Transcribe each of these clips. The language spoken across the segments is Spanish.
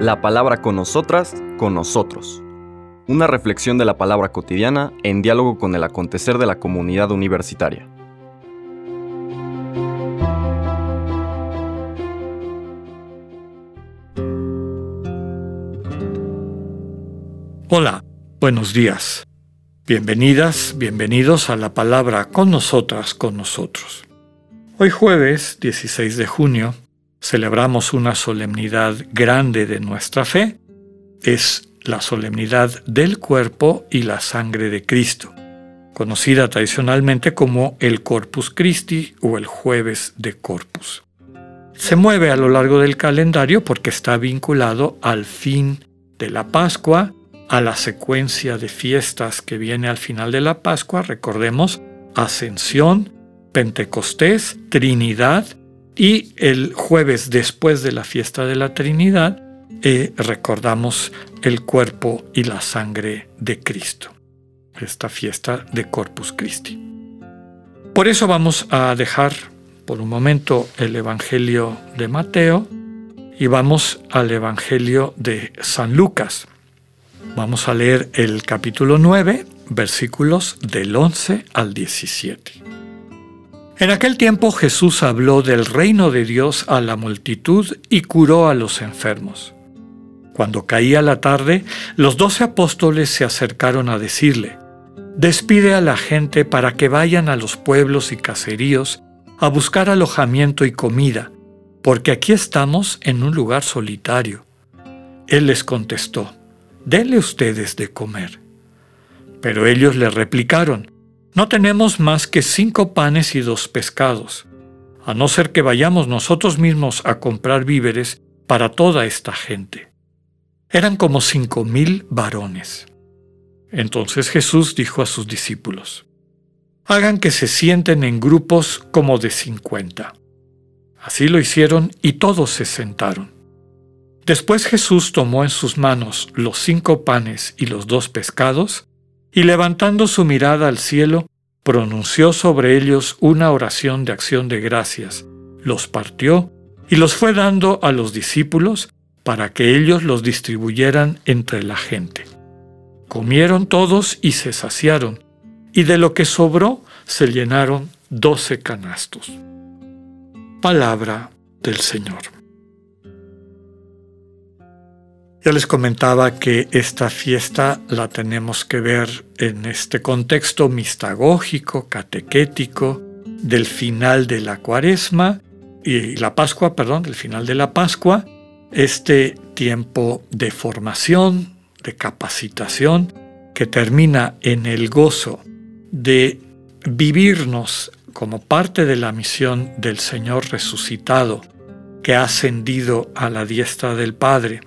La palabra con nosotras, con nosotros. Una reflexión de la palabra cotidiana en diálogo con el acontecer de la comunidad universitaria. Hola, buenos días. Bienvenidas, bienvenidos a la palabra con nosotras, con nosotros. Hoy jueves 16 de junio celebramos una solemnidad grande de nuestra fe. Es la solemnidad del cuerpo y la sangre de Cristo, conocida tradicionalmente como el Corpus Christi o el jueves de Corpus. Se mueve a lo largo del calendario porque está vinculado al fin de la Pascua a la secuencia de fiestas que viene al final de la Pascua, recordemos Ascensión, Pentecostés, Trinidad y el jueves después de la fiesta de la Trinidad eh, recordamos el cuerpo y la sangre de Cristo, esta fiesta de Corpus Christi. Por eso vamos a dejar por un momento el Evangelio de Mateo y vamos al Evangelio de San Lucas. Vamos a leer el capítulo 9, versículos del 11 al 17. En aquel tiempo Jesús habló del reino de Dios a la multitud y curó a los enfermos. Cuando caía la tarde, los doce apóstoles se acercaron a decirle, Despide a la gente para que vayan a los pueblos y caseríos a buscar alojamiento y comida, porque aquí estamos en un lugar solitario. Él les contestó, denle ustedes de comer. Pero ellos le replicaron, no tenemos más que cinco panes y dos pescados, a no ser que vayamos nosotros mismos a comprar víveres para toda esta gente. Eran como cinco mil varones. Entonces Jesús dijo a sus discípulos, hagan que se sienten en grupos como de cincuenta. Así lo hicieron y todos se sentaron. Después Jesús tomó en sus manos los cinco panes y los dos pescados, y levantando su mirada al cielo, pronunció sobre ellos una oración de acción de gracias, los partió y los fue dando a los discípulos para que ellos los distribuyeran entre la gente. Comieron todos y se saciaron, y de lo que sobró se llenaron doce canastos. Palabra del Señor. Ya les comentaba que esta fiesta la tenemos que ver en este contexto mistagógico, catequético, del final de la cuaresma y la Pascua, perdón, del final de la Pascua, este tiempo de formación, de capacitación, que termina en el gozo de vivirnos como parte de la misión del Señor resucitado, que ha ascendido a la diestra del Padre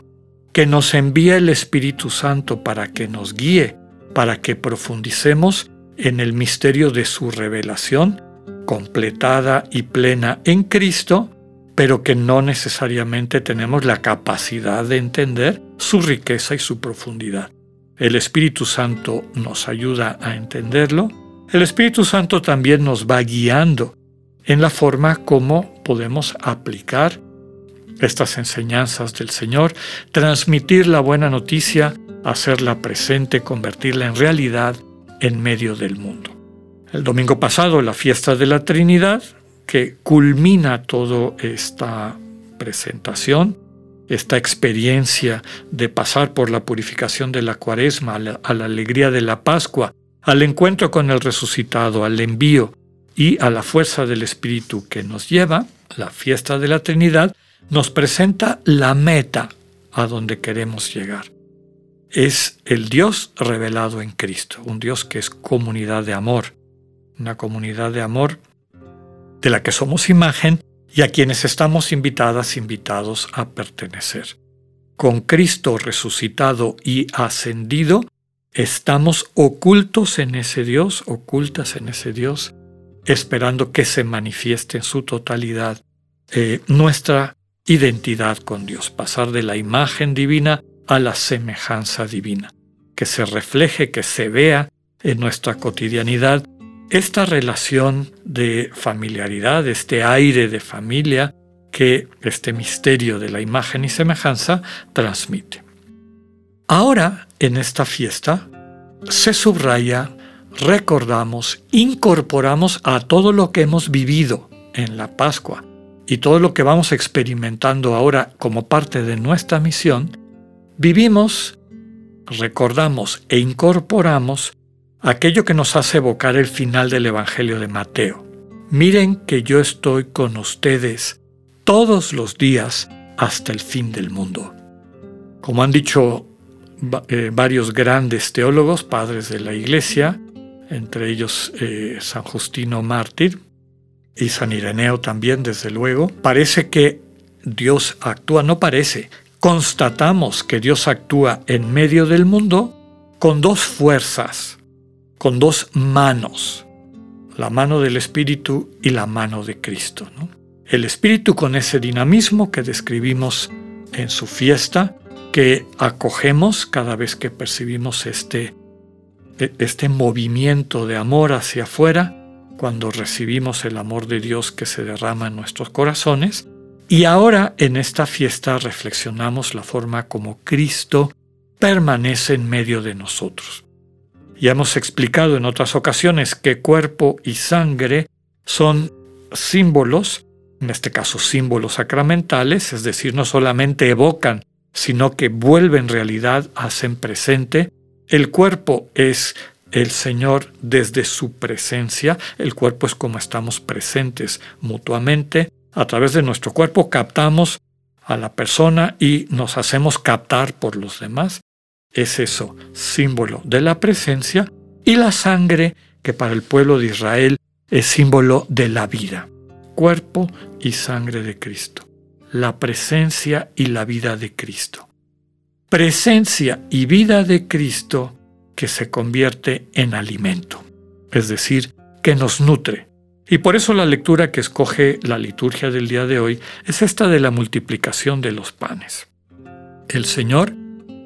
que nos envía el Espíritu Santo para que nos guíe, para que profundicemos en el misterio de su revelación, completada y plena en Cristo, pero que no necesariamente tenemos la capacidad de entender su riqueza y su profundidad. El Espíritu Santo nos ayuda a entenderlo. El Espíritu Santo también nos va guiando en la forma como podemos aplicar estas enseñanzas del Señor, transmitir la buena noticia, hacerla presente, convertirla en realidad en medio del mundo. El domingo pasado, la fiesta de la Trinidad, que culmina toda esta presentación, esta experiencia de pasar por la purificación de la cuaresma, a la, a la alegría de la Pascua, al encuentro con el resucitado, al envío y a la fuerza del Espíritu que nos lleva, la fiesta de la Trinidad, nos presenta la meta a donde queremos llegar. Es el Dios revelado en Cristo, un Dios que es comunidad de amor, una comunidad de amor de la que somos imagen y a quienes estamos invitadas, invitados a pertenecer. Con Cristo resucitado y ascendido, estamos ocultos en ese Dios, ocultas en ese Dios, esperando que se manifieste en su totalidad eh, nuestra identidad con Dios, pasar de la imagen divina a la semejanza divina, que se refleje, que se vea en nuestra cotidianidad esta relación de familiaridad, este aire de familia que este misterio de la imagen y semejanza transmite. Ahora, en esta fiesta, se subraya, recordamos, incorporamos a todo lo que hemos vivido en la Pascua y todo lo que vamos experimentando ahora como parte de nuestra misión, vivimos, recordamos e incorporamos aquello que nos hace evocar el final del Evangelio de Mateo. Miren que yo estoy con ustedes todos los días hasta el fin del mundo. Como han dicho eh, varios grandes teólogos, padres de la Iglesia, entre ellos eh, San Justino Mártir y San Ireneo también, desde luego, parece que Dios actúa, no parece, constatamos que Dios actúa en medio del mundo con dos fuerzas, con dos manos, la mano del Espíritu y la mano de Cristo. El Espíritu con ese dinamismo que describimos en su fiesta, que acogemos cada vez que percibimos este, e, este movimiento de amor hacia afuera, cuando recibimos el amor de Dios que se derrama en nuestros corazones, y ahora en esta fiesta reflexionamos la forma como Cristo permanece en medio de nosotros. Ya hemos explicado en otras ocasiones que cuerpo y sangre son símbolos, en este caso símbolos sacramentales, es decir, no solamente evocan, sino que vuelven realidad, hacen presente. El cuerpo es el Señor desde su presencia, el cuerpo es como estamos presentes mutuamente, a través de nuestro cuerpo captamos a la persona y nos hacemos captar por los demás. Es eso, símbolo de la presencia y la sangre que para el pueblo de Israel es símbolo de la vida, cuerpo y sangre de Cristo, la presencia y la vida de Cristo. Presencia y vida de Cristo que se convierte en alimento, es decir, que nos nutre, y por eso la lectura que escoge la liturgia del día de hoy es esta de la multiplicación de los panes. El Señor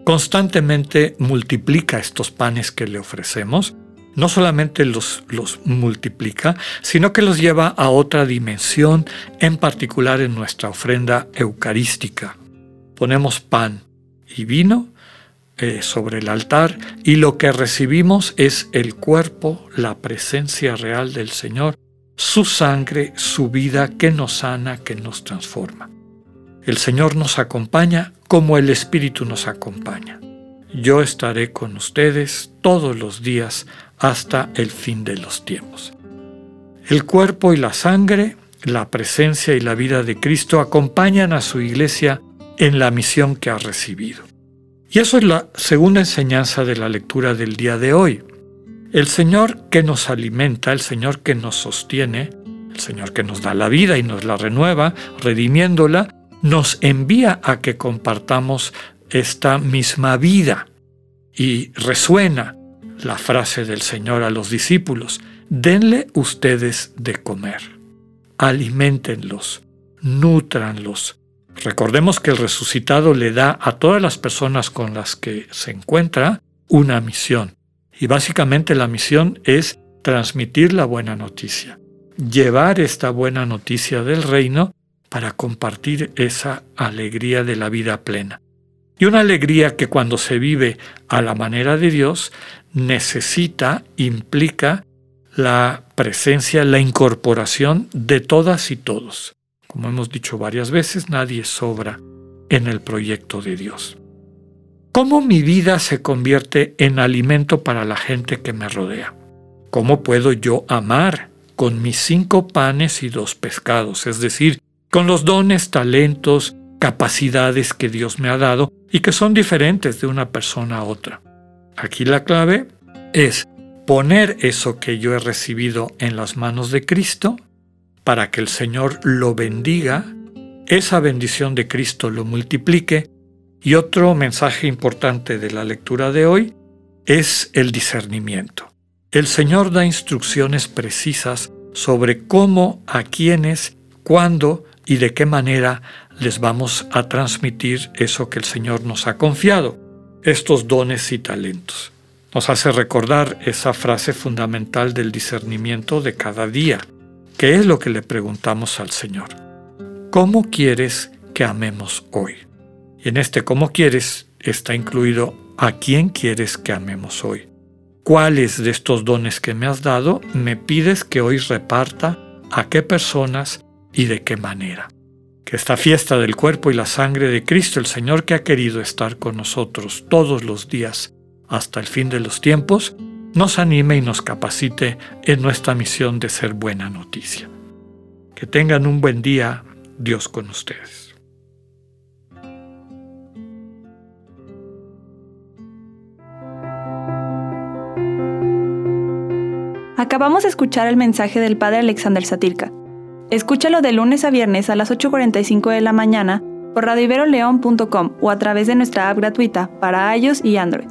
constantemente multiplica estos panes que le ofrecemos, no solamente los, los multiplica, sino que los lleva a otra dimensión, en particular en nuestra ofrenda eucarística. Ponemos pan y vino sobre el altar y lo que recibimos es el cuerpo, la presencia real del Señor su sangre, su vida que nos sana, que nos transforma. El Señor nos acompaña como el Espíritu nos acompaña. Yo estaré con ustedes todos los días hasta el fin de los tiempos. El cuerpo y la sangre, la presencia y la vida de Cristo acompañan a su iglesia en la misión que ha recibido. Y eso es la segunda enseñanza de la lectura del día de hoy. El Señor que nos alimenta, el Señor que nos sostiene, el Señor que nos da la vida y nos la renueva, redimiéndola, nos envía a que compartamos esta misma vida. Y resuena la frase del Señor a los discípulos, denle ustedes de comer, alimentenlos, nutranlos. Recordemos que el resucitado le da a todas las personas con las que se encuentra una misión. Y básicamente la misión es transmitir la buena noticia, llevar esta buena noticia del reino para compartir esa alegría de la vida plena. Y una alegría que cuando se vive a la manera de Dios necesita, implica la presencia, la incorporación de todas y todos. Como hemos dicho varias veces, nadie sobra en el proyecto de Dios. ¿Cómo mi vida se convierte en alimento para la gente que me rodea? ¿Cómo puedo yo amar con mis cinco panes y dos pescados? Es decir, con los dones, talentos, capacidades que Dios me ha dado y que son diferentes de una persona a otra. Aquí la clave es poner eso que yo he recibido en las manos de Cristo para que el Señor lo bendiga, esa bendición de Cristo lo multiplique y otro mensaje importante de la lectura de hoy es el discernimiento. El Señor da instrucciones precisas sobre cómo, a quiénes, cuándo y de qué manera les vamos a transmitir eso que el Señor nos ha confiado, estos dones y talentos. Nos hace recordar esa frase fundamental del discernimiento de cada día. ¿Qué es lo que le preguntamos al Señor? ¿cómo quieres que amemos hoy? Y en este cómo quieres está incluido a quién quieres que amemos hoy. ¿Cuáles de estos dones que me has dado me pides que hoy reparta a qué personas y de qué manera? Que esta fiesta del cuerpo y la sangre de Cristo, el Señor que ha querido estar con nosotros todos los días hasta el fin de los tiempos, nos anime y nos capacite en nuestra misión de ser buena noticia. Que tengan un buen día, Dios con ustedes. Acabamos de escuchar el mensaje del Padre Alexander Satirka. Escúchalo de lunes a viernes a las 8.45 de la mañana por radiveroleón.com o a través de nuestra app gratuita para iOS y Android.